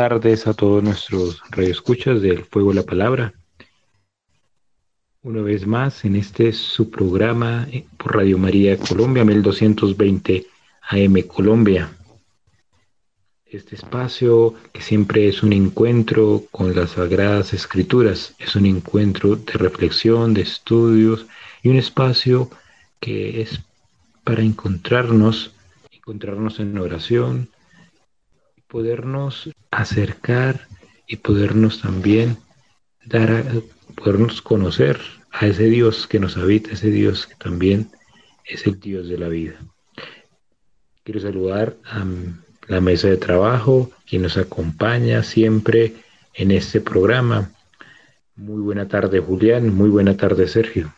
tardes a todos nuestros radioescuchas del Fuego de la Palabra. Una vez más en este su programa eh, por Radio María Colombia 1220 AM Colombia. Este espacio que siempre es un encuentro con las Sagradas Escrituras, es un encuentro de reflexión, de estudios y un espacio que es para encontrarnos, encontrarnos en oración, podernos acercar y podernos también dar a, podernos conocer a ese Dios que nos habita, ese Dios que también es el Dios de la vida. Quiero saludar a la mesa de trabajo, quien nos acompaña siempre en este programa. Muy buena tarde, Julián. Muy buena tarde, Sergio.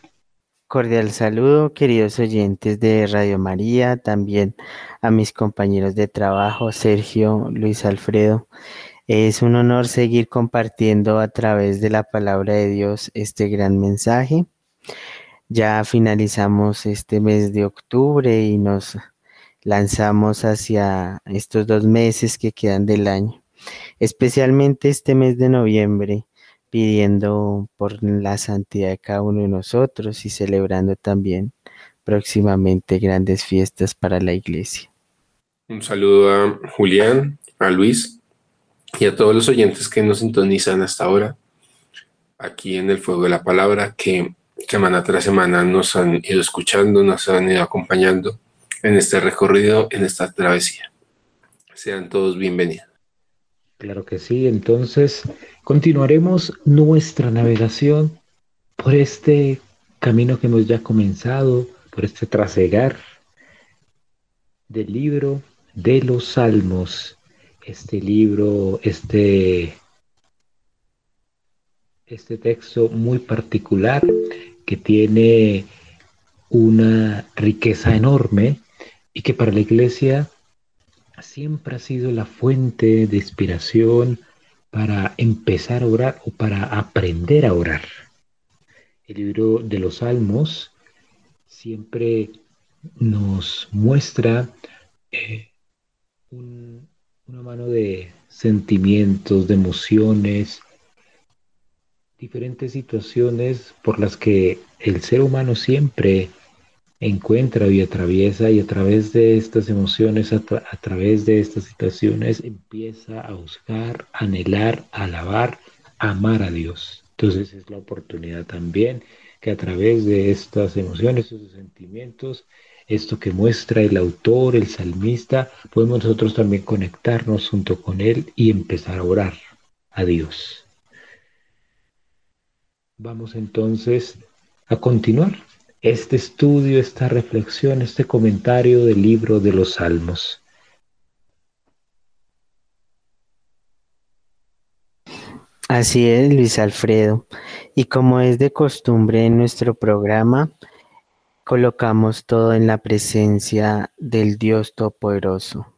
Cordial saludo, queridos oyentes de Radio María, también a mis compañeros de trabajo, Sergio, Luis Alfredo. Es un honor seguir compartiendo a través de la palabra de Dios este gran mensaje. Ya finalizamos este mes de octubre y nos lanzamos hacia estos dos meses que quedan del año, especialmente este mes de noviembre, pidiendo por la santidad de cada uno de nosotros y celebrando también próximamente grandes fiestas para la iglesia. Un saludo a Julián, a Luis y a todos los oyentes que nos sintonizan hasta ahora aquí en el Fuego de la Palabra, que semana tras semana nos han ido escuchando, nos han ido acompañando en este recorrido, en esta travesía. Sean todos bienvenidos. Claro que sí, entonces continuaremos nuestra navegación por este camino que hemos ya comenzado, por este trasegar del libro de los Salmos. Este libro, este, este texto muy particular que tiene una riqueza enorme y que para la iglesia siempre ha sido la fuente de inspiración para empezar a orar o para aprender a orar. El libro de los Salmos siempre nos muestra eh, una mano de sentimientos, de emociones, diferentes situaciones por las que el ser humano siempre encuentra y atraviesa y a través de estas emociones, a, través de estas situaciones, empieza a buscar, anhelar, alabar, amar a Dios. Entonces es la oportunidad también que a través de estas emociones, estos sentimientos, esto que muestra el autor, el salmista, podemos nosotros también conectarnos junto con él y empezar a orar a Dios. Vamos entonces a continuar este estudio, esta reflexión, este comentario del libro de los Salmos. Así es, Luis Alfredo. Y como es de costumbre en nuestro programa, colocamos todo en la presencia del Dios Todopoderoso,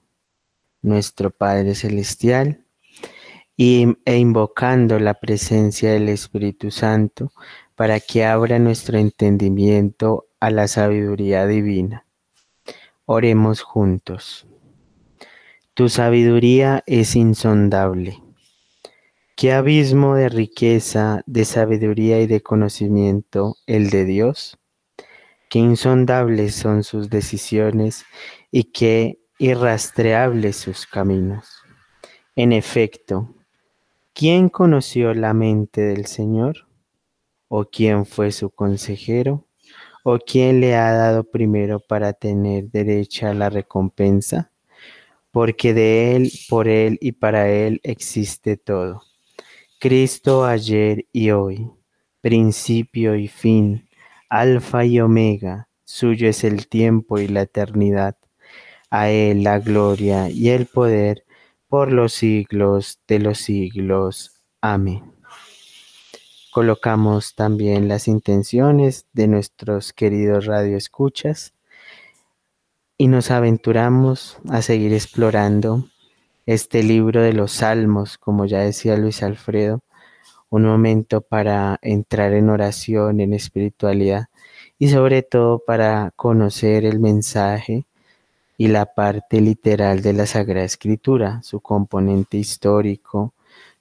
nuestro Padre Celestial, e invocando la presencia del Espíritu Santo para que abra nuestro entendimiento a la sabiduría divina. Oremos juntos. Tu sabiduría es insondable. ¿Qué abismo de riqueza, de sabiduría y de conocimiento el de Dios? Qué insondables son sus decisiones y qué irrastreables sus caminos. En efecto, ¿quién conoció la mente del Señor? O quién fue su consejero, o quién le ha dado primero para tener derecha a la recompensa, porque de él, por él y para él existe todo. Cristo ayer y hoy, principio y fin, alfa y omega, suyo es el tiempo y la eternidad. A él la gloria y el poder por los siglos de los siglos. Amén colocamos también las intenciones de nuestros queridos radioescuchas y nos aventuramos a seguir explorando este libro de los salmos, como ya decía Luis Alfredo, un momento para entrar en oración, en espiritualidad y sobre todo para conocer el mensaje y la parte literal de la Sagrada Escritura, su componente histórico,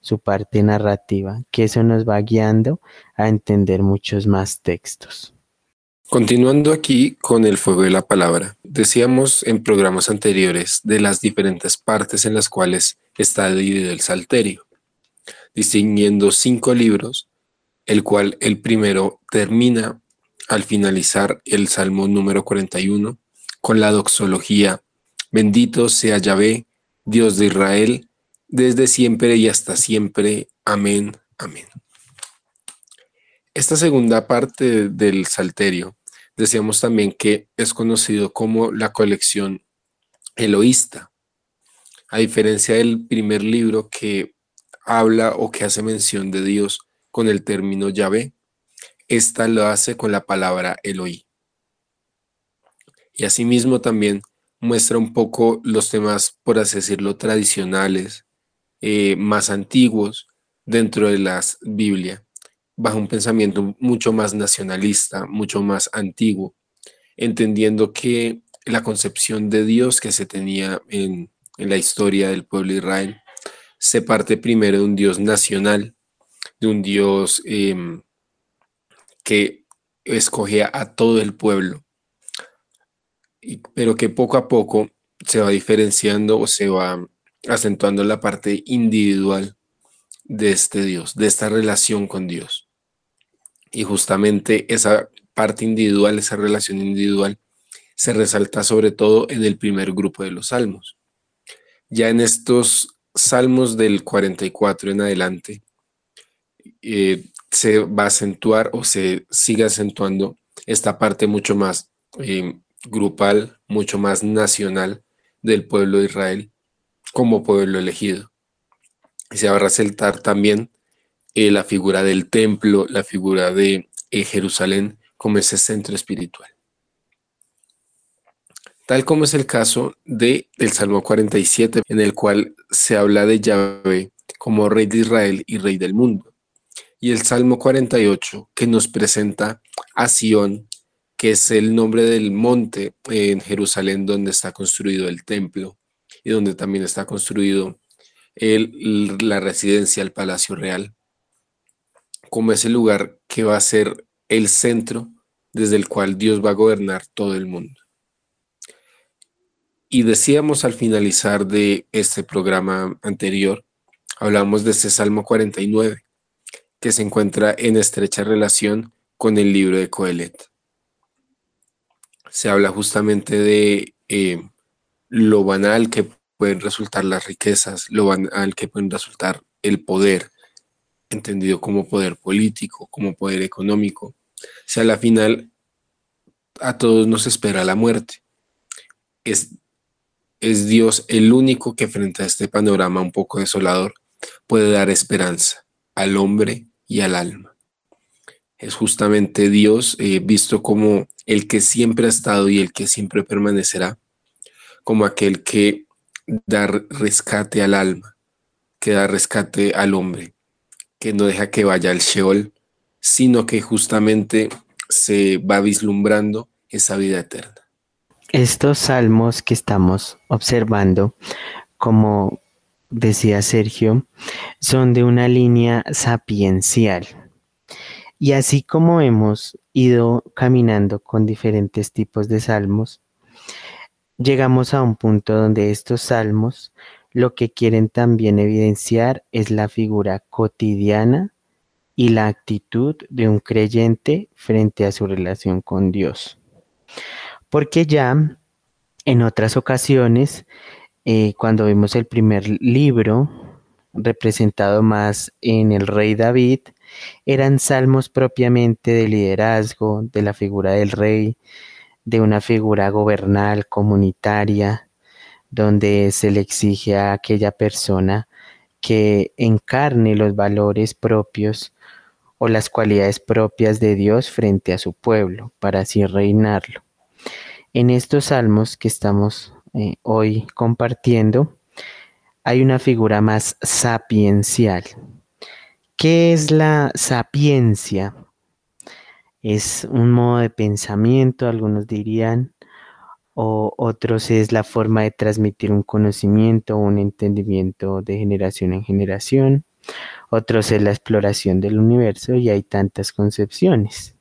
su parte narrativa, que eso nos va guiando a entender muchos más textos. Continuando aquí con el fuego de la palabra, decíamos en programas anteriores de las diferentes partes en las cuales está dividido el salterio, distinguiendo cinco libros, el cual el primero termina al finalizar el Salmo número 41 con la doxología, bendito sea Yahvé, Dios de Israel, desde siempre y hasta siempre. Amén, amén. Esta segunda parte del Salterio, decíamos también que es conocido como la colección Eloísta, a diferencia del primer libro que habla o que hace mención de Dios con el término Yahvé, esta lo hace con la palabra Eloí. Y asimismo también muestra un poco los temas, por así decirlo, tradicionales, eh, más antiguos dentro de la Biblia bajo un pensamiento mucho más nacionalista, mucho más antiguo, entendiendo que la concepción de Dios que se tenía en, la historia del pueblo de Israel se parte primero de un Dios nacional, de un Dios em, que escogía a todo el pueblo, pero que poco a poco se va diferenciando o se va acentuando la parte individual de este Dios, de esta relación con Dios. Y justamente esa parte individual, esa relación individual, se resalta sobre todo en el primer grupo de los salmos. Ya en estos salmos del 44 en adelante, eh, se va a acentuar o se sigue acentuando esta parte mucho más eh, grupal, mucho más nacional del pueblo de Israel como pueblo elegido. Y se va a resaltar también eh, la figura del templo, la figura de eh, Jerusalén como ese centro espiritual. Tal como es el caso de el Salmo 47, en el cual se habla de Yahvé como rey de Israel y rey del mundo. Y el Salmo 48, que nos presenta a Sión, que es el nombre del monte en Jerusalén donde está construido el templo y donde también está construido el, la residencia, el palacio real como ese lugar que va a ser el centro desde el cual Dios va a gobernar todo el mundo. Y decíamos al finalizar de este programa anterior, hablamos de este Salmo 49, que se encuentra en estrecha relación con el libro de Coelet. Se habla justamente de eh, lo banal que pueden resultar las riquezas, lo banal que pueden resultar el poder, entendido como poder político, como poder económico. O sea, a la final a todos nos espera la muerte. Es, es Dios el único que frente a este panorama un poco desolador puede dar esperanza al hombre y al alma. Es justamente Dios eh, visto como el que siempre ha estado y el que siempre permanecerá, como aquel que da rescate al alma, que da rescate al hombre que no deja que vaya al Sheol, sino que justamente se va vislumbrando esa vida eterna. Estos salmos que estamos observando, como decía Sergio, son de una línea sapiencial. Y así como hemos ido caminando con diferentes tipos de salmos, llegamos a un punto donde estos salmos lo que quieren también evidenciar es la figura cotidiana y la actitud de un creyente frente a su relación con Dios. Porque ya en otras ocasiones, eh, cuando vimos el primer libro, representado más en el rey David, eran salmos propiamente de liderazgo, de la figura del rey, de una figura gobernal, comunitaria, donde se le exige a aquella persona que encarne los valores propios o las cualidades propias de Dios frente a su pueblo, para así reinarlo. En estos salmos que estamos eh, hoy compartiendo, hay una figura más sapiencial. ¿Qué es la sapiencia? Es un modo de pensamiento, algunos dirían, o otros es la forma de transmitir un conocimiento un entendimiento de generación en generación, otros es la exploración del universo y hay tantas concepciones.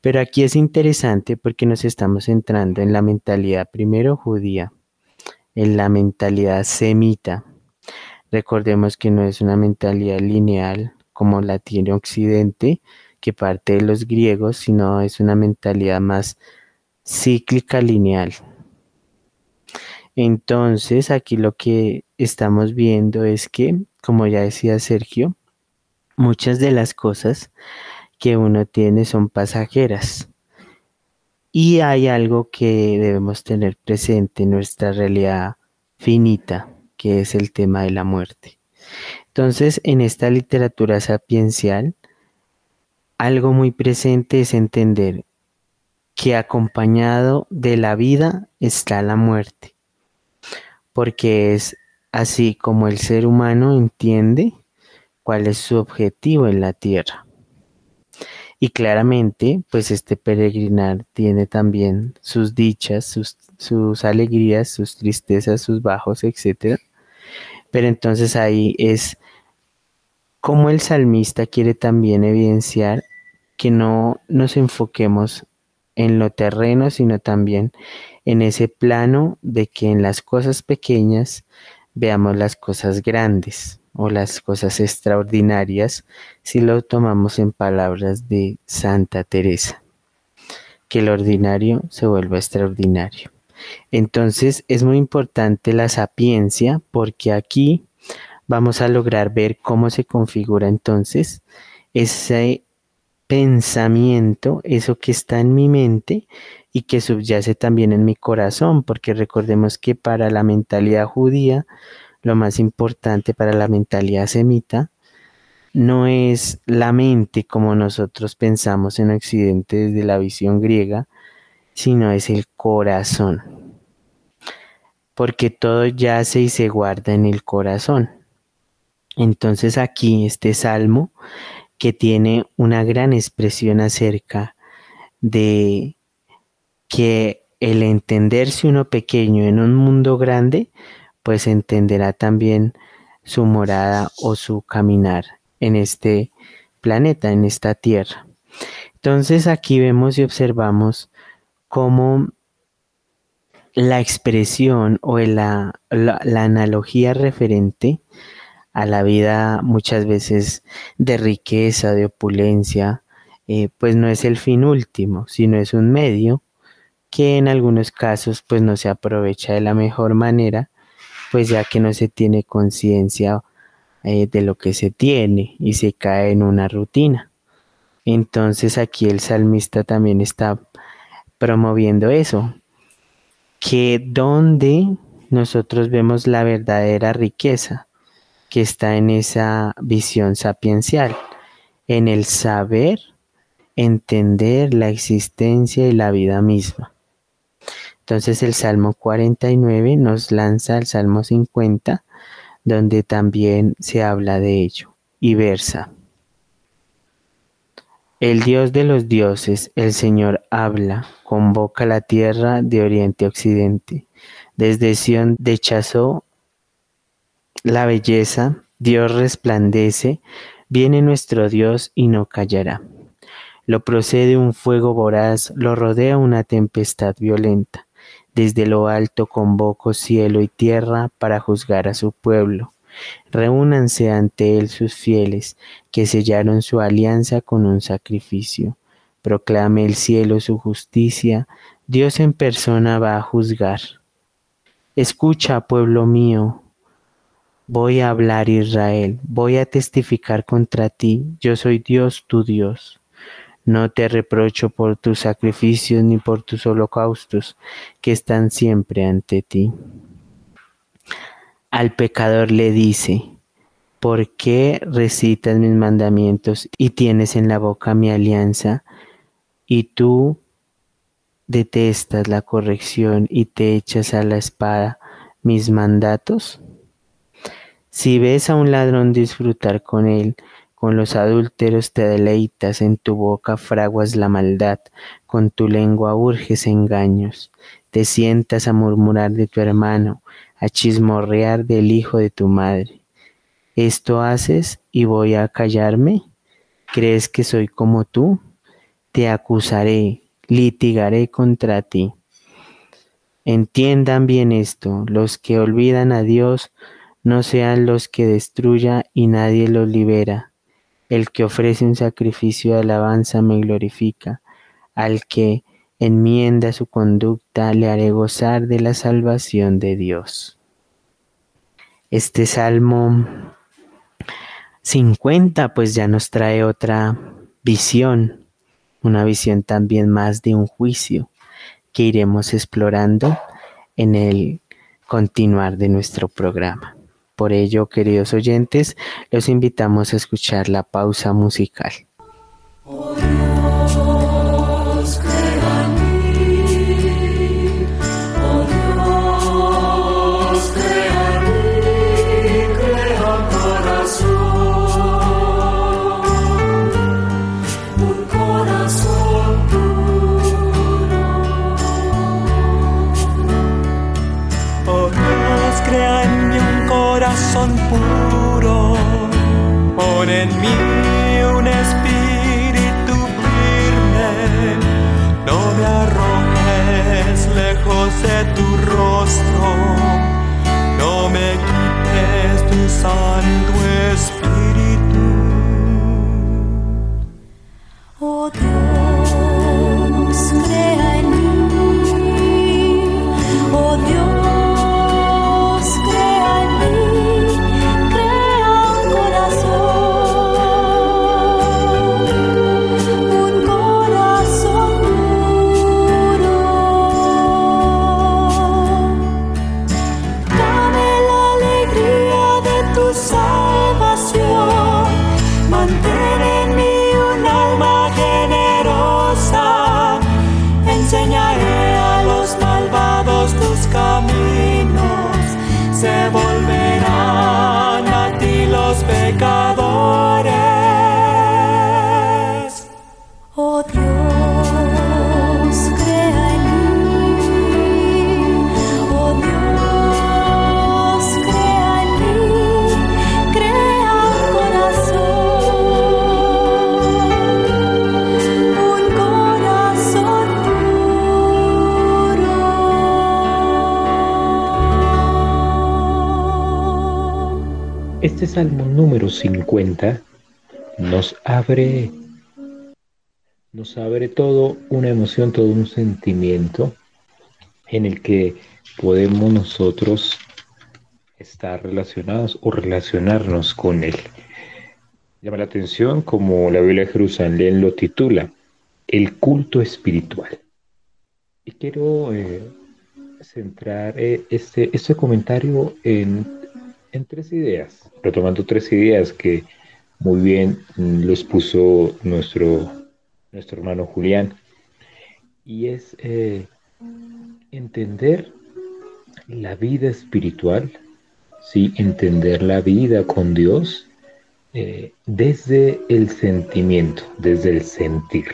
Pero aquí es interesante porque nos estamos centrando en la mentalidad primero judía, en la mentalidad semita. Recordemos que no es una mentalidad lineal como la tiene Occidente, que parte de los griegos, sino es una mentalidad más cíclica lineal. Entonces, aquí lo que estamos viendo es que, como ya decía Sergio, muchas de las cosas que uno tiene son pasajeras. Y hay algo que debemos tener presente en nuestra realidad finita, que es el tema de la muerte. Entonces, en esta literatura sapiencial, algo muy presente es entender que acompañado de la vida está la muerte, porque es así como el ser humano entiende cuál es su objetivo en la tierra. Y claramente, pues este peregrinar tiene también sus dichas, sus, sus alegrías, sus tristezas, sus bajos, etc. Pero entonces ahí es como el salmista quiere también evidenciar que no nos enfoquemos en lo terreno, sino también en ese plano de que en las cosas pequeñas veamos las cosas grandes o las cosas extraordinarias si lo tomamos en palabras de Santa Teresa, que el ordinario se vuelva extraordinario. Entonces es muy importante la sapiencia porque aquí vamos a lograr ver cómo se configura entonces ese pensamiento, eso que está en mi mente y que subyace también en mi corazón, porque recordemos que para la mentalidad judía, lo más importante para la mentalidad semita, no es la mente como nosotros pensamos en Occidente desde la visión griega, sino es el corazón. Porque todo yace y se guarda en el corazón. Entonces aquí este salmo que tiene una gran expresión acerca de que el entenderse uno pequeño en un mundo grande, pues entenderá también su morada o su caminar en este planeta, en esta tierra. Entonces aquí vemos y observamos cómo la expresión o la, analogía referente a la vida muchas veces de riqueza, de opulencia, eh, pues no es el fin último, sino es un medio que en algunos casos pues no se aprovecha de la mejor manera, pues ya que no se tiene conciencia eh, de lo que se tiene y se cae en una rutina. Entonces aquí el salmista también está promoviendo eso, que donde nosotros vemos la verdadera riqueza, que está en esa visión sapiencial, en el saber entender la existencia y la vida misma. Entonces el Salmo 49 nos lanza al Salmo 50, donde también se habla de ello, y versa. El Dios de los dioses, el Señor habla, convoca la tierra de oriente a occidente. Desde Sión dechazó la belleza, Dios resplandece, viene nuestro Dios y no callará. Lo procede un fuego voraz, lo rodea una tempestad violenta. Desde lo alto convoco cielo y tierra para juzgar a su pueblo. Reúnanse ante él sus fieles, que sellaron su alianza con un sacrificio. Proclame el cielo su justicia, Dios en persona va a juzgar. Escucha, pueblo mío, Voy a hablar Israel, voy a testificar contra ti, yo soy Dios tu Dios. No te reprocho por tus sacrificios ni por tus holocaustos, que están siempre ante ti. Al pecador le dice, ¿por qué recitas mis mandamientos y tienes en la boca mi alianza? Y tú detestas la corrección y te echas a la espada mis mandatos. Si ves a un ladrón disfrutar con él, con los adúlteros te deleitas, en tu boca fraguas la maldad, con tu lengua urges engaños. te sientas a murmurar de tu hermano, a chismorrear del hijo de tu madre. ¿Esto haces y voy a callarme? ¿Crees que soy como tú? Te acusaré, litigaré contra ti. Entiendan bien esto, los que olvidan a Dios no sean los que destruya y nadie los libera. El que ofrece un sacrificio de alabanza me glorifica. Al que enmienda su conducta le haré gozar de la salvación de Dios. Este salmo 50 pues ya nos trae otra visión, una visión también más de un juicio que iremos explorando en el continuar de nuestro programa. Por ello, queridos oyentes, los invitamos a escuchar la pausa musical. Salmo número 50 nos abre, nos abre todo una emoción, todo un sentimiento en el que podemos nosotros estar relacionados o relacionarnos con él. Llama la atención como la Biblia de Jerusalén lo titula, el culto espiritual. Y quiero eh, centrar eh, este, este comentario en en tres ideas, retomando tres ideas que muy bien mm, los puso nuestro, nuestro hermano Julián. Y es eh, entender la vida espiritual, ¿sí? entender la vida con Dios eh, desde el sentimiento, desde el sentir.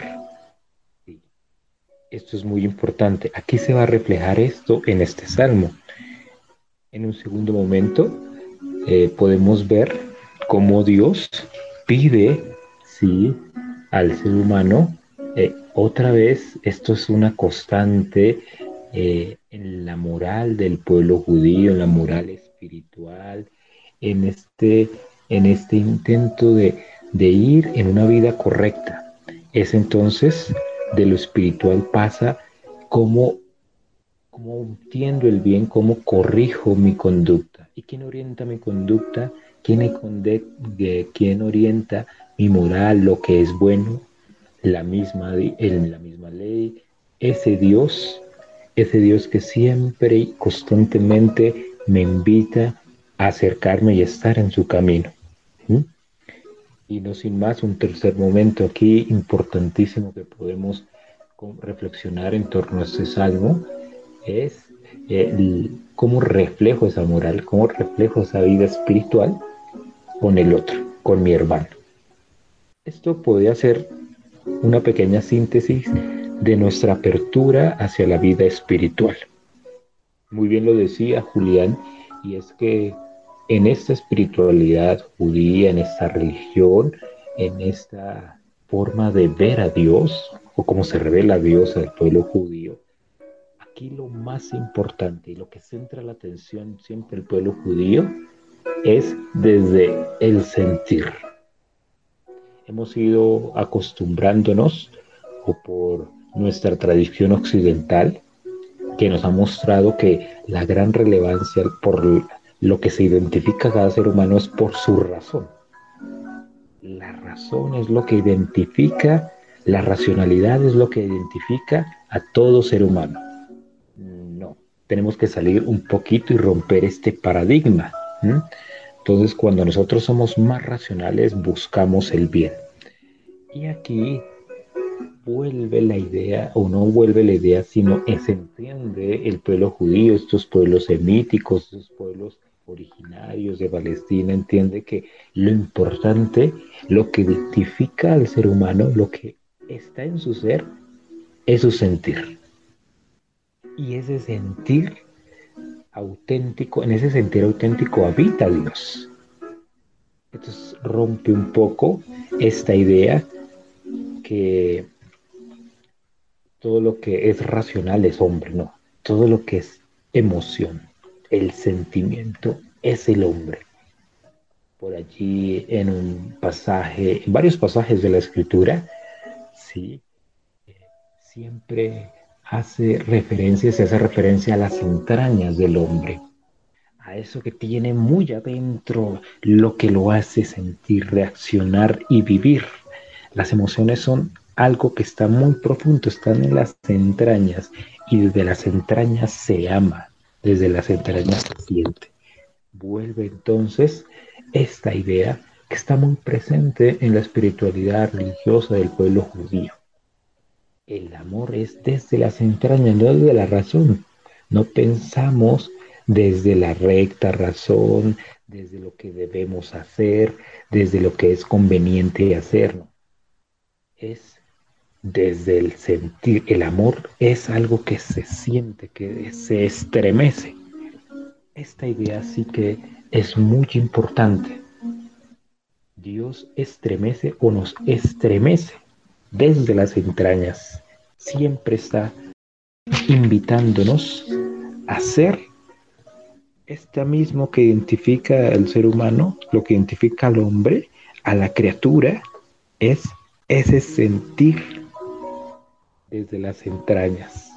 Esto es muy importante. Aquí se va a reflejar esto en este salmo. En un segundo momento eh, podemos ver cómo Dios pide sí, al ser humano. Eh, otra vez, esto es una constante eh, en la moral del pueblo judío, en la moral espiritual, en este, en este intento de, de ir en una vida correcta. Es entonces de lo espiritual pasa cómo entiendo el bien, cómo corrijo mi conducta. ¿Y quién orienta mi conducta? ¿Quién, quién orienta mi moral, lo que es bueno? La misma, la misma ley. Ese Dios, ese Dios que siempre y constantemente me invita a acercarme y estar en su camino. Y no sin más, un tercer momento aquí importantísimo que podemos reflexionar en torno a este salmo es eh, cómo reflejo esa moral, cómo reflejo esa vida espiritual con el otro, con mi hermano. Esto podría ser una pequeña síntesis de nuestra apertura hacia la vida espiritual. Muy bien lo decía Julián, y es que en esta espiritualidad judía, en esta religión, en esta forma de ver a Dios, o como se revela Dios al pueblo judío, aquí lo más importante y lo que centra la atención siempre el pueblo judío es desde el sentir. Hemos ido acostumbrándonos o por nuestra tradición occidental que nos ha mostrado que la gran relevancia por lo que se identifica cada ser humano es por su razón. La razón es lo que identifica, la racionalidad es lo que identifica a todo ser humano. Tenemos que salir un poquito y romper este paradigma. Entonces, cuando nosotros somos más racionales, buscamos el bien. Y aquí vuelve la idea, o no vuelve la idea, sino se entiende el pueblo judío, estos pueblos semíticos, estos pueblos originarios de Palestina, entiende que lo importante, lo que identifica al ser humano, lo que está en su ser, es su sentir. Y ese sentir auténtico, en ese sentir auténtico habita Dios. Entonces rompe un poco esta idea que todo lo que es racional es hombre, no. Todo lo que es emoción, el sentimiento, es el hombre. Por allí en un pasaje, en varios pasajes de la escritura, sí, siempre hace referencia, se hace referencia a las entrañas del hombre, a eso que tiene muy adentro, lo que lo hace sentir, reaccionar y vivir. Las emociones son algo que está muy profundo, están en las entrañas y desde las entrañas se ama, desde las entrañas se siente. Vuelve entonces esta idea que está muy presente en la espiritualidad religiosa del pueblo judío. El amor es desde las entrañas, no desde la razón. No pensamos desde la recta razón, desde lo que debemos hacer, desde lo que es conveniente hacer. Es desde el sentir. El amor es algo que se siente, que se estremece. Esta idea sí que es muy importante. Dios estremece o nos estremece desde las entrañas. Siempre está invitándonos a ser este mismo que identifica al ser humano, lo que identifica al hombre, a la criatura, es ese sentir desde las entrañas.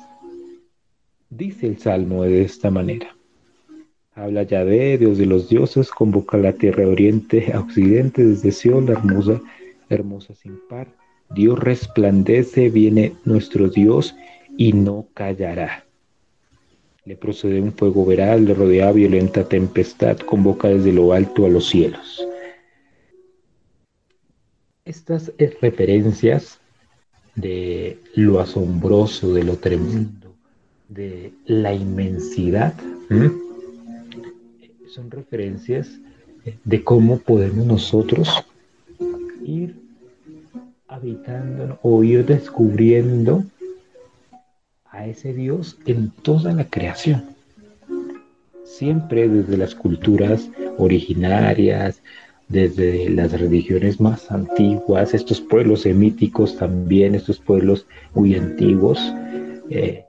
Dice el Salmo de esta manera. Habla Yahvé, Dios de los dioses, convoca la tierra oriente a occidente, desde Sion, la hermosa, hermosa sin par. Dios resplandece, viene nuestro Dios y no callará. Le procede un fuego veraz, le rodea violenta tempestad, convoca desde lo alto a los cielos. Estas referencias de lo asombroso, de lo tremendo, de la inmensidad. Son referencias de cómo podemos nosotros ir habitando o ir descubriendo a ese Dios en toda la creación. Siempre desde las culturas originarias, desde las religiones más antiguas, estos pueblos semíticos también, estos pueblos muy antiguos, eh,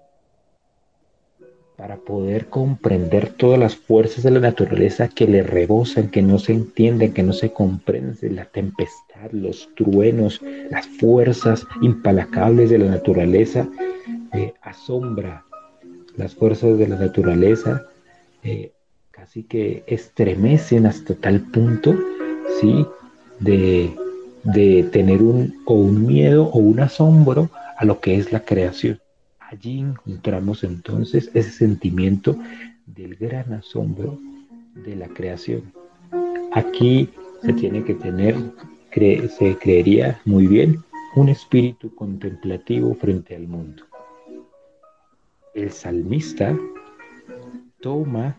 para poder comprender todas las fuerzas de la naturaleza que le rebosan, que no se entienden, que no se comprenden, la tempestad, los truenos, las fuerzas impalacables de la naturaleza, eh, asombra las fuerzas de la naturaleza, eh, casi que estremecen hasta tal punto ¿sí? De, tener un, o un miedo o un asombro a lo que es la creación. Allí encontramos entonces ese sentimiento del gran asombro de la creación. Aquí se tiene que tener, se creería muy bien, un espíritu contemplativo frente al mundo. El salmista toma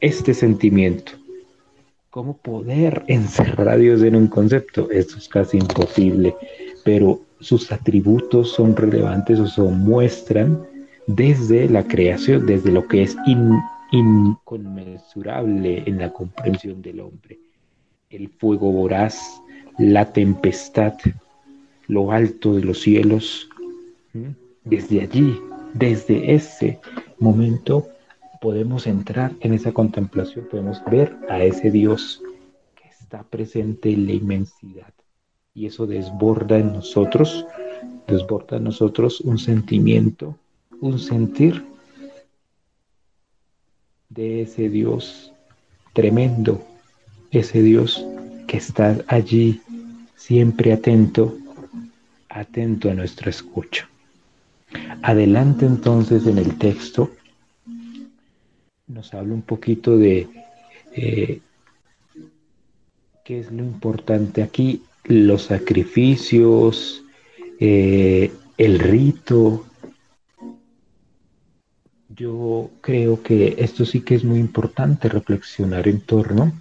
este sentimiento ¿Cómo poder encerrar a Dios en un concepto? Esto es casi imposible, pero sus atributos son relevantes o se muestran desde la creación, desde lo que es inconmensurable en la comprensión del hombre. El fuego voraz, la tempestad, lo alto de los cielos. Desde allí, desde ese momento, podemos entrar en esa contemplación, podemos ver a ese Dios que está presente en la inmensidad. Y eso desborda en nosotros, desborda en nosotros un sentimiento, un sentir de ese Dios tremendo, ese Dios que está allí siempre atento, atento a nuestra escucha. Adelante entonces en el texto nos habla un poquito de eh, qué es lo importante aquí, los sacrificios, eh, el rito, yo creo que esto sí que es muy importante reflexionar en torno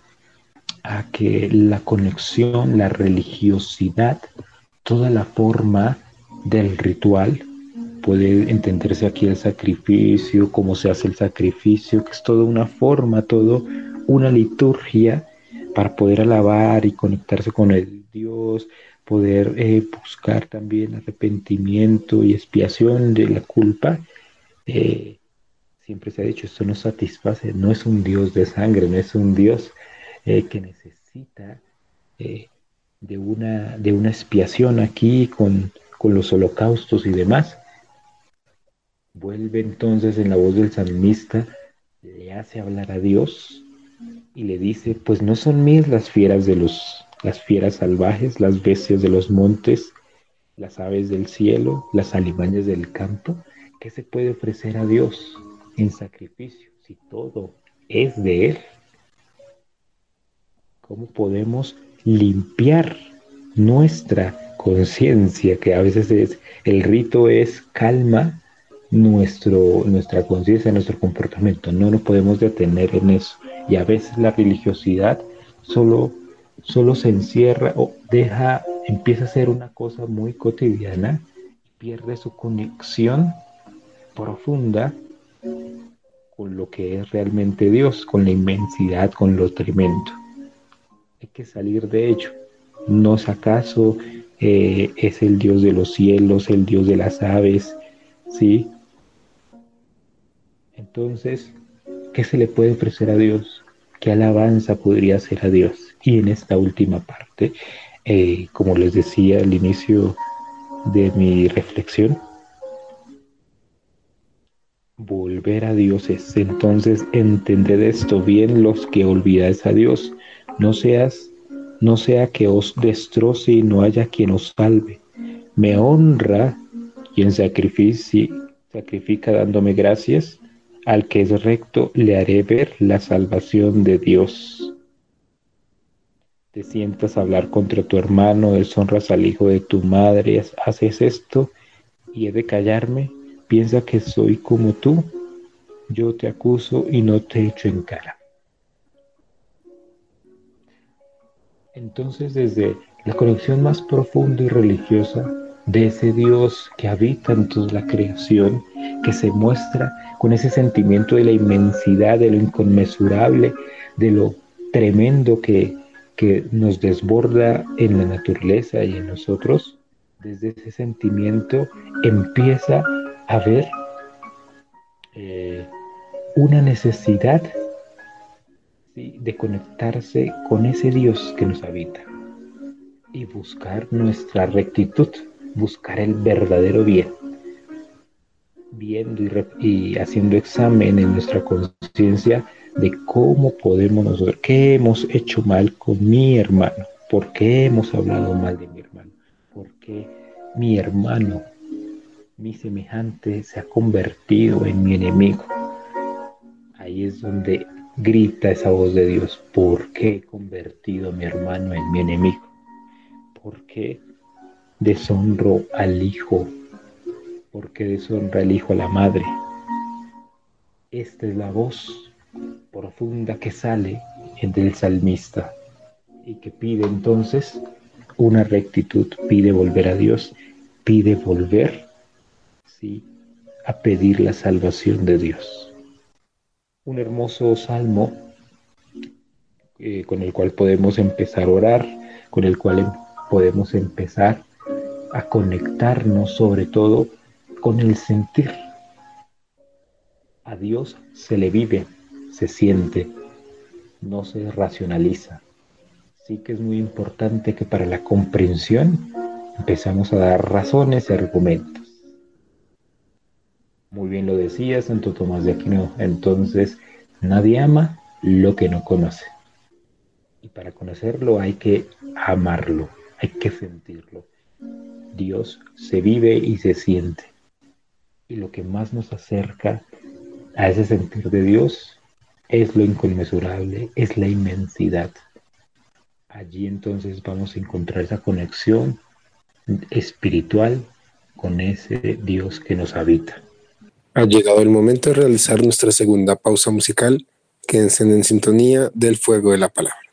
a que la conexión, la religiosidad, toda la forma del ritual, puede entenderse aquí el sacrificio, cómo se hace el sacrificio, que es toda una forma, todo una liturgia para poder alabar y conectarse con el Dios, poder eh, buscar también arrepentimiento y expiación de la culpa. Eh, siempre se ha dicho, esto no satisface, no es un Dios de sangre, no es un Dios eh, que necesita de, una, de una expiación aquí con, con los holocaustos y demás. Vuelve entonces en la voz del salmista, le hace hablar a Dios y le dice, pues no son mías las fieras de los, las fieras salvajes, las bestias de los montes, las aves del cielo, las alimañas del campo, ¿qué se puede ofrecer a Dios? en sacrificio, si todo es de Él? ¿Cómo podemos limpiar nuestra conciencia, que a veces es, el rito es calma nuestro, nuestra conciencia, nuestro comportamiento, no nos podemos detener en eso. Y a veces la religiosidad solo, solo se encierra o deja, empieza a ser una cosa muy cotidiana, pierde su conexión profunda con lo que es realmente Dios, con la inmensidad, con lo tremendo. Hay que salir de ello. ¿No es acaso eh, es el Dios de los cielos, el Dios de las aves? ¿Sí? Entonces, ¿qué se le puede ofrecer a Dios? ¿Qué alabanza podría hacer a Dios? Y en esta última parte, eh, como les decía al inicio de mi reflexión, Volver a Dios es entonces entender esto bien los que olvidáis a Dios. No seas, no sea que os destroce y no haya quien os salve. Me honra quien sacrifica, sacrifica dándome gracias. Al que es recto le haré ver la salvación de Dios. Te sientas a hablar contra tu hermano, deshonras al hijo de tu madre, haces esto y he de callarme piensa que soy como tú, yo te acuso y no te echo en cara. Entonces desde la conexión más profunda y religiosa de ese Dios que habita en toda la creación, que se muestra con ese sentimiento de la inmensidad, de lo inconmensurable, de lo tremendo que, que nos desborda en la naturaleza y en nosotros, desde ese sentimiento empieza haber eh, una necesidad de conectarse con ese Dios que nos habita y buscar nuestra rectitud, buscar el verdadero bien, viendo y, haciendo examen en nuestra conciencia de cómo podemos nosotros, qué hemos hecho mal con mi hermano, por qué hemos hablado mal de mi hermano, por qué mi hermano mi semejante se ha convertido en mi enemigo. Ahí es donde grita esa voz de Dios, ¿por qué he convertido a mi hermano en mi enemigo? ¿Por qué deshonro al hijo? ¿Por qué deshonra el hijo a la madre? Esta es la voz profunda que sale del salmista y que pide entonces una rectitud, pide volver a Dios pide volver ¿sí? a pedir la salvación de Dios. Un hermoso salmo eh, con el cual podemos empezar a orar, con el cual em, podemos empezar a conectarnos sobre todo con el sentir. A Dios se le vive, se siente, no se racionaliza. Sí que es muy importante que para la comprensión empezamos a dar razones y argumentos. Muy bien lo decía Santo Tomás de Aquino, entonces nadie ama lo que no conoce. Y para conocerlo hay que amarlo, hay que sentirlo. Dios se vive y se siente. Y lo que más nos acerca a ese sentir de Dios es lo inconmensurable, es la inmensidad. Allí entonces vamos a encontrar esa conexión espiritual con ese Dios que nos habita. Ha llegado el momento de realizar nuestra segunda pausa musical. Quédense en sintonía del fuego de la palabra.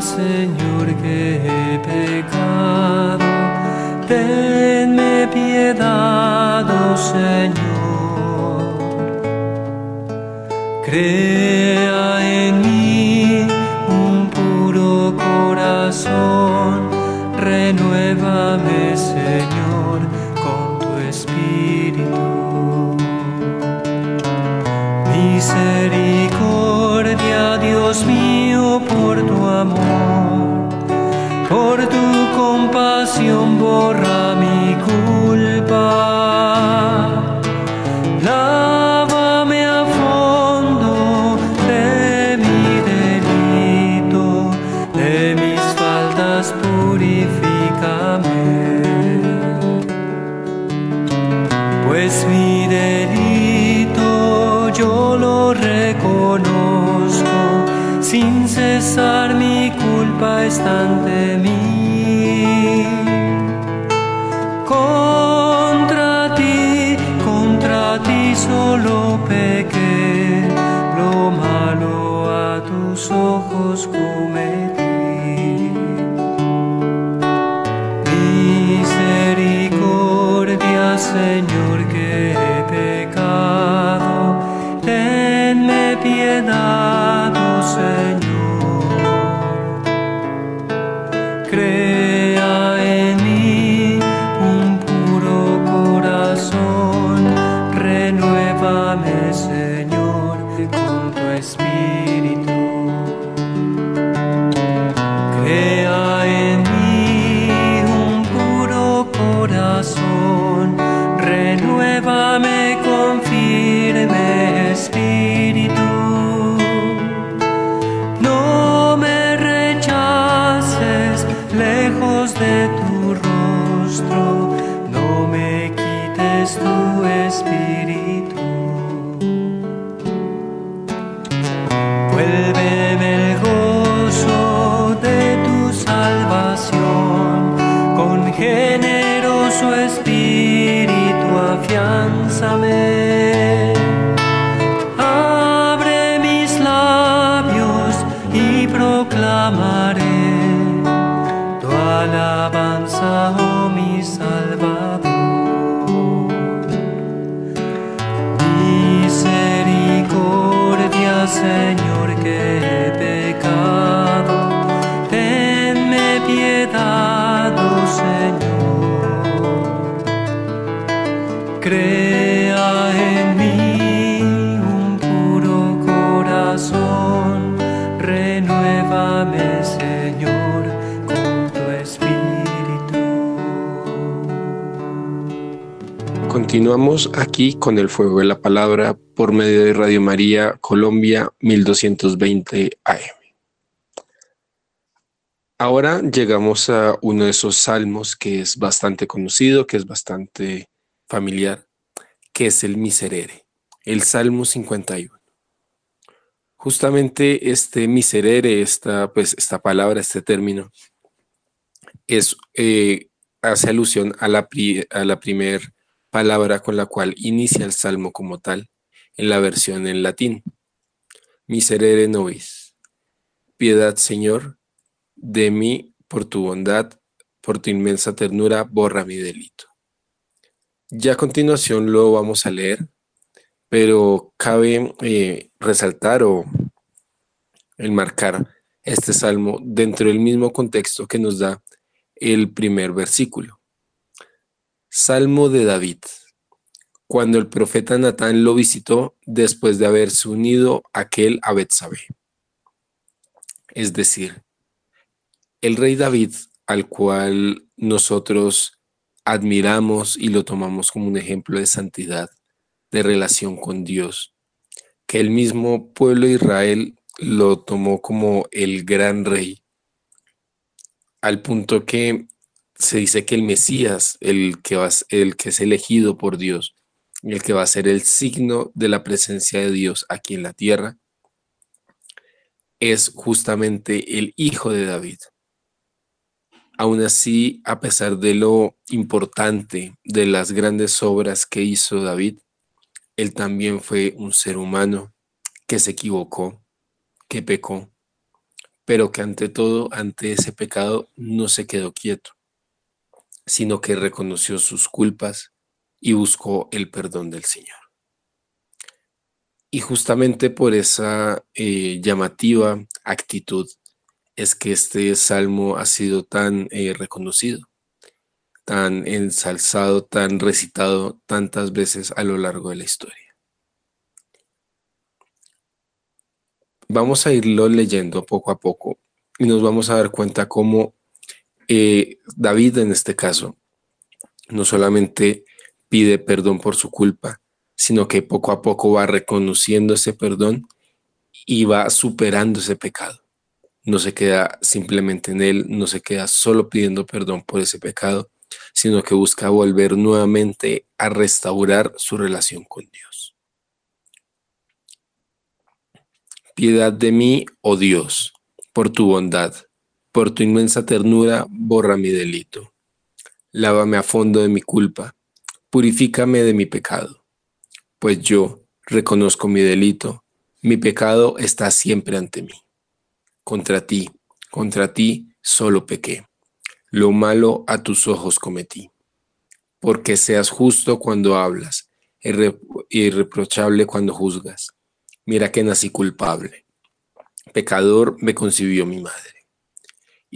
Señor, que he pecado. Tenme piedad, oh Señor. Crea en mí un puro corazón. Renuévame, firme Continuamos aquí con el fuego de la palabra por medio de Radio María Colombia 1220 AM. Ahora llegamos a uno de esos salmos que es bastante conocido, que es bastante familiar, que es el Miserere, el Salmo 51. Justamente este Miserere, esta, pues, esta palabra, este término, es, eh, hace alusión a la, pri- a la primer palabra con la cual inicia el salmo como tal, en la versión en latín. Miserere nobis. Piedad, Señor, de mí por tu bondad, por tu inmensa ternura, borra mi delito. Ya a continuación lo vamos a leer, pero cabe eh, resaltar o enmarcar este salmo dentro del mismo contexto que nos da el primer versículo. Salmo de David. Cuando el profeta Natán lo visitó después de haberse unido aquel a. Es decir, el rey David, al cual nosotros admiramos y lo tomamos como un ejemplo de santidad, de relación con Dios, que el mismo pueblo de Israel lo tomó como el gran rey, al punto que se dice que el Mesías, el que, va, el que es elegido por Dios, el que va a ser el signo de la presencia de Dios aquí en la tierra, es justamente el hijo de David. Aún así, a pesar de lo importante de las grandes obras que hizo David, él también fue un ser humano que se equivocó, que pecó, pero que ante todo, ante ese pecado, no se quedó quieto, sino que reconoció sus culpas y buscó el perdón del Señor. Y justamente por esa eh, llamativa actitud es que este salmo ha sido tan eh, reconocido, tan ensalzado, tan recitado tantas veces a lo largo de la historia. vamos a irlo leyendo poco a poco y nos vamos a dar cuenta cómo eh, David en este caso no solamente pide perdón por su culpa, sino que poco a poco va reconociendo ese perdón y va superando ese pecado. No se queda simplemente en él, no se queda solo pidiendo perdón por ese pecado, sino que busca volver nuevamente a restaurar su relación con Dios. Piedad de mí, oh Dios, por tu bondad, por tu inmensa ternura, borra mi delito. Lávame a fondo de mi culpa, purifícame de mi pecado, pues yo reconozco mi delito, mi pecado está siempre ante mí. Contra ti, contra ti solo pequé, lo malo a tus ojos cometí. Porque seas justo cuando hablas, irreprochable cuando juzgas Mira que nací culpable. Pecador me concibió mi madre.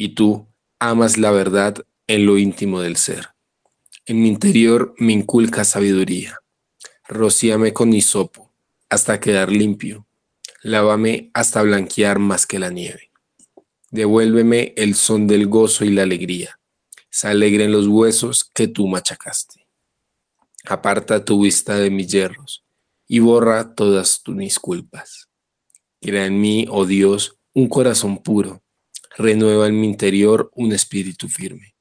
Y tú amas la verdad en lo íntimo del ser. En mi interior me inculca sabiduría. Rocíame con hisopo hasta quedar limpio. Lávame hasta blanquear más que la nieve. Devuélveme el son del gozo y la alegría. Se alegren los huesos que tú machacaste. Aparta tu vista de mis hierros y borra todas tus culpas. Crea en mí, oh Dios, un corazón puro. Renueva en mi interior un espíritu firme.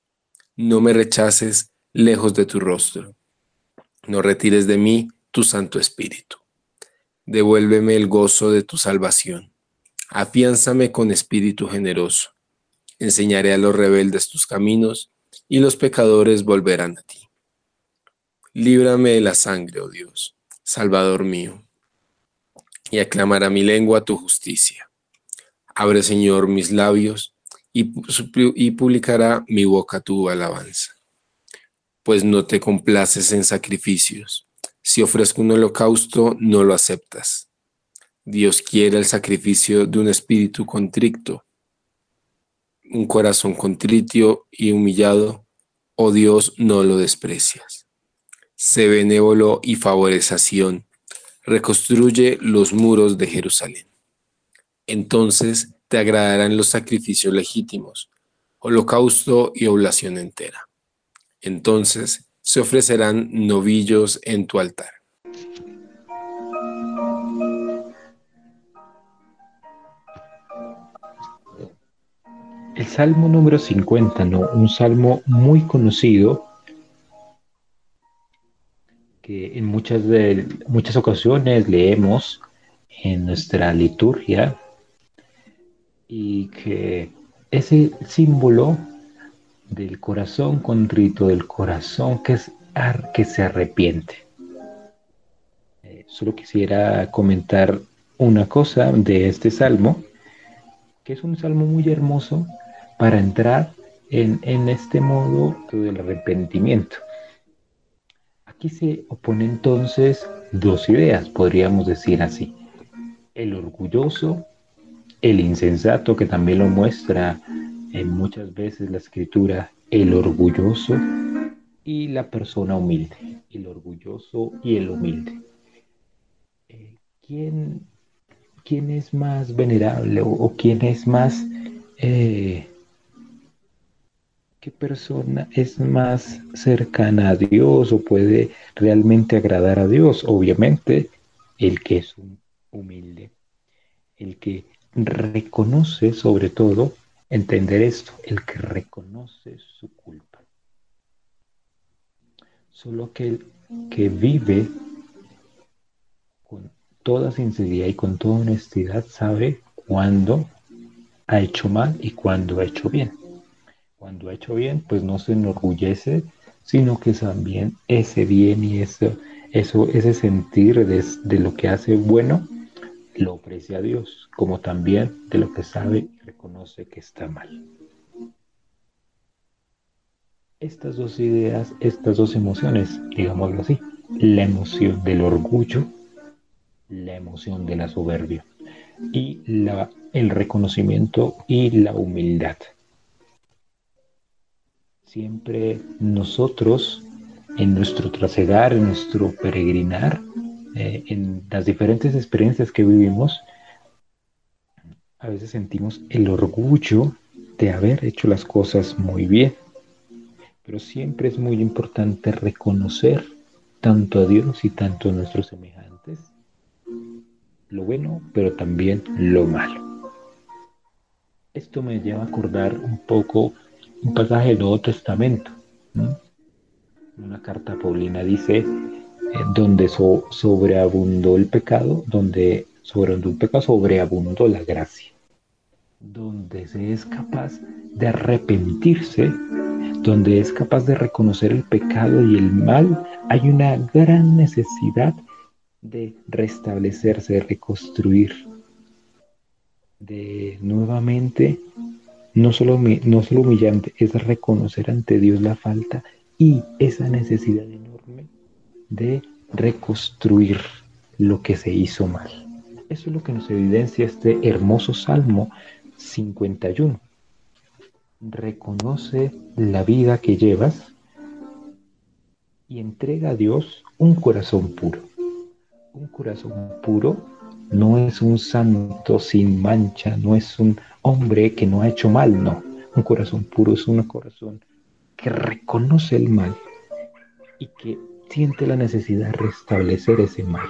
No me rechaces lejos de tu rostro. No retires de mí tu Santo Espíritu. Devuélveme el gozo de tu salvación. Afiánzame con espíritu generoso. Enseñaré a los rebeldes tus caminos y los pecadores volverán a ti. Líbrame de la sangre, oh Dios Salvador mío, y aclamará mi lengua tu justicia. Abre, Señor, mis labios y, publicará mi boca tu alabanza. Pues no te complaces en sacrificios. Si ofrezco un holocausto, no lo aceptas. Dios quiere el sacrificio de un espíritu contrito, un corazón contrito y humillado, oh Dios, no lo desprecias sé benévolo y favorece reconstruye los muros de Jerusalén. Entonces te agradarán los sacrificios legítimos, holocausto y oblación entera. Entonces se ofrecerán novillos en tu altar. El Salmo número 50, ¿no? un salmo muy conocido que en muchas, muchas ocasiones leemos en nuestra liturgia y que ese símbolo del corazón contrito, del corazón que es que se arrepiente. Eh, solo quisiera comentar una cosa de este salmo, que es un salmo muy hermoso para entrar en, en este modo del arrepentimiento. Aquí se oponen entonces dos ideas, podríamos decir así. El orgulloso, el insensato, que también lo muestra en muchas veces la escritura, el orgulloso y la persona humilde, el orgulloso y el humilde. Eh, ¿quién, ¿quién, es más venerable o, quién es más eh, persona es más cercana a Dios o puede realmente agradar a Dios? Obviamente, el que es humilde, el que reconoce sobre todo, entender esto, el que reconoce su culpa. Solo aquel que vive con toda sinceridad y con toda honestidad sabe cuándo ha hecho mal y cuándo ha hecho bien. Cuando ha hecho bien, pues no se enorgullece, sino que también ese bien y eso, eso ese sentir de, de lo que hace bueno, lo ofrece a Dios, como también de lo que sabe y reconoce que está mal. Estas dos ideas, estas dos emociones, digámoslo así, la emoción del orgullo, la emoción de la soberbia y la, el reconocimiento y la humildad siempre nosotros en nuestro trasegar, en nuestro peregrinar, eh, en las diferentes experiencias que vivimos, a veces sentimos el orgullo de haber hecho las cosas muy bien. Pero siempre es muy importante reconocer tanto a Dios y tanto a nuestros semejantes lo bueno, pero también lo malo. Esto me lleva a acordar un poco un pasaje del Nuevo Testamento. Una carta paulina dice, eh, donde sobreabundó el pecado, donde sobreabundó el pecado, sobreabundó la gracia. Donde se es capaz de arrepentirse, donde es capaz de reconocer el pecado y el mal, hay una gran necesidad de restablecerse, de reconstruir, de nuevamente no solo, no solo humillante, es reconocer ante Dios la falta y esa necesidad enorme de reconstruir lo que se hizo mal. Eso es lo que nos evidencia este hermoso Salmo 51. Reconoce la vida que llevas y entrega a Dios un corazón puro. Un corazón puro no es un santo sin mancha, no es un hombre que no ha hecho mal, no. Un corazón puro es un corazón que reconoce el mal y que siente la necesidad de restablecer ese mal,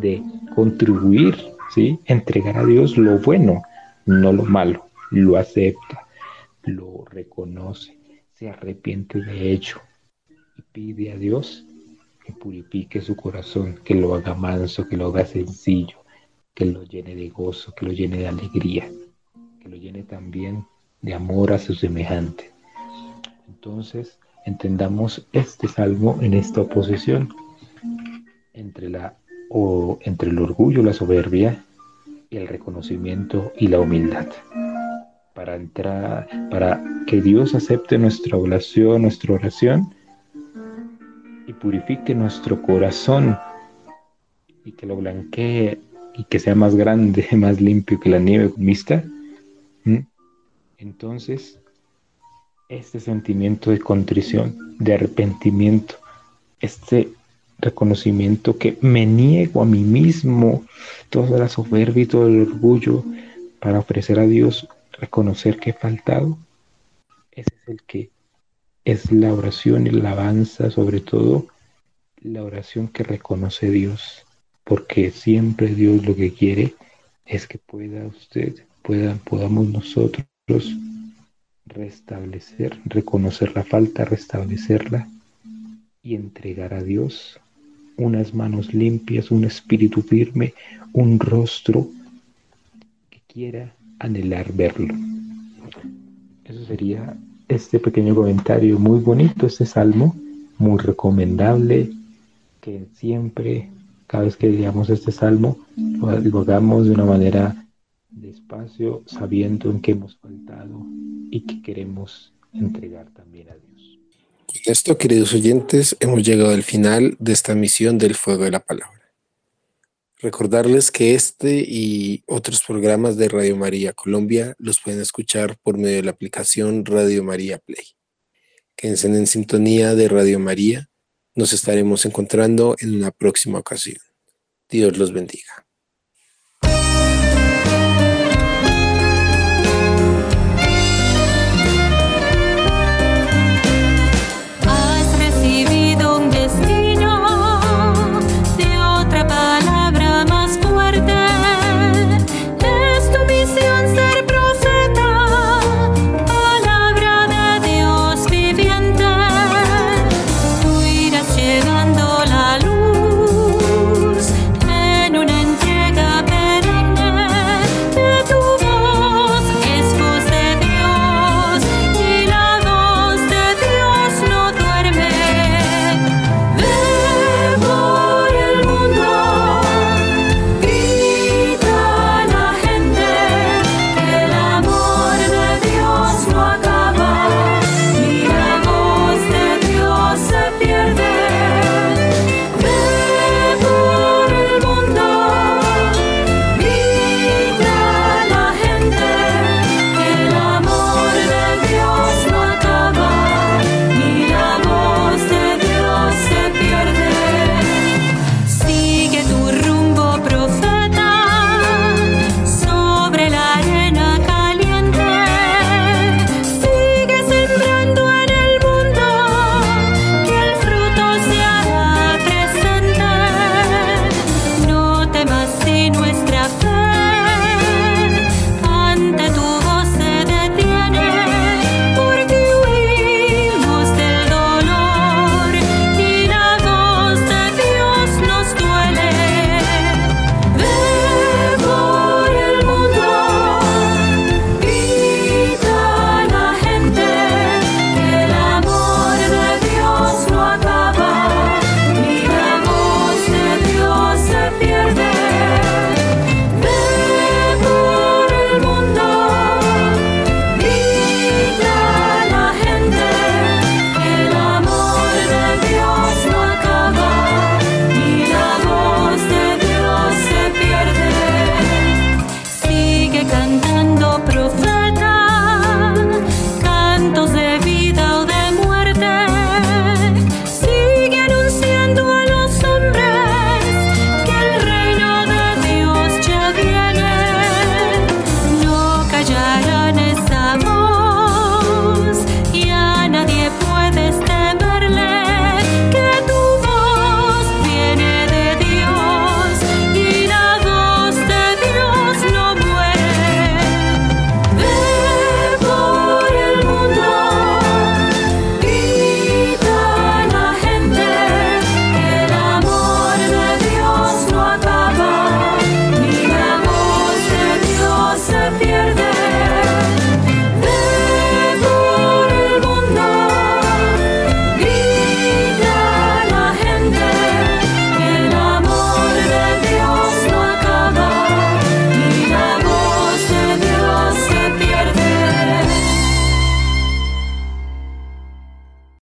de, contribuir, ¿sí? entregar a Dios lo bueno, no lo malo, lo acepta, lo reconoce, se arrepiente de ello y pide a Dios que purifique su corazón, que lo haga manso, que lo haga sencillo, que lo llene de gozo, que lo llene de alegría lo llene también de amor a su semejante. Entonces, entendamos este salmo en esta oposición entre, la, o, entre el orgullo, la soberbia, el reconocimiento y la humildad. Para entrar, para que Dios acepte nuestra oración, nuestra oración y purifique nuestro corazón y que lo blanquee y que sea más grande, más limpio que la nieve mixta entonces, este sentimiento de contrición, de arrepentimiento, este reconocimiento que me niego a mí mismo, toda la soberbia y todo el orgullo para ofrecer a Dios, reconocer que he faltado, ese es el que es la oración y la alabanza, sobre todo la oración que reconoce Dios, porque siempre Dios lo que quiere es que pueda usted podamos nosotros restablecer, reconocer la falta, restablecerla y entregar a Dios unas manos limpias, un espíritu firme, un rostro que quiera anhelar verlo. Eso sería este pequeño comentario muy bonito, este salmo muy recomendable que siempre, cada vez que leamos este salmo, lo hagamos de una manera despacio, sabiendo en qué hemos faltado y que queremos entregar también a Dios. Con esto, queridos oyentes, hemos llegado al final de esta misión del Fuego de la Palabra. Recordarles que este y otros programas de Radio María Colombia los pueden escuchar por medio de la aplicación Radio María Play. Quédense en sintonía de Radio María. Nos estaremos encontrando en una próxima ocasión. Dios los bendiga.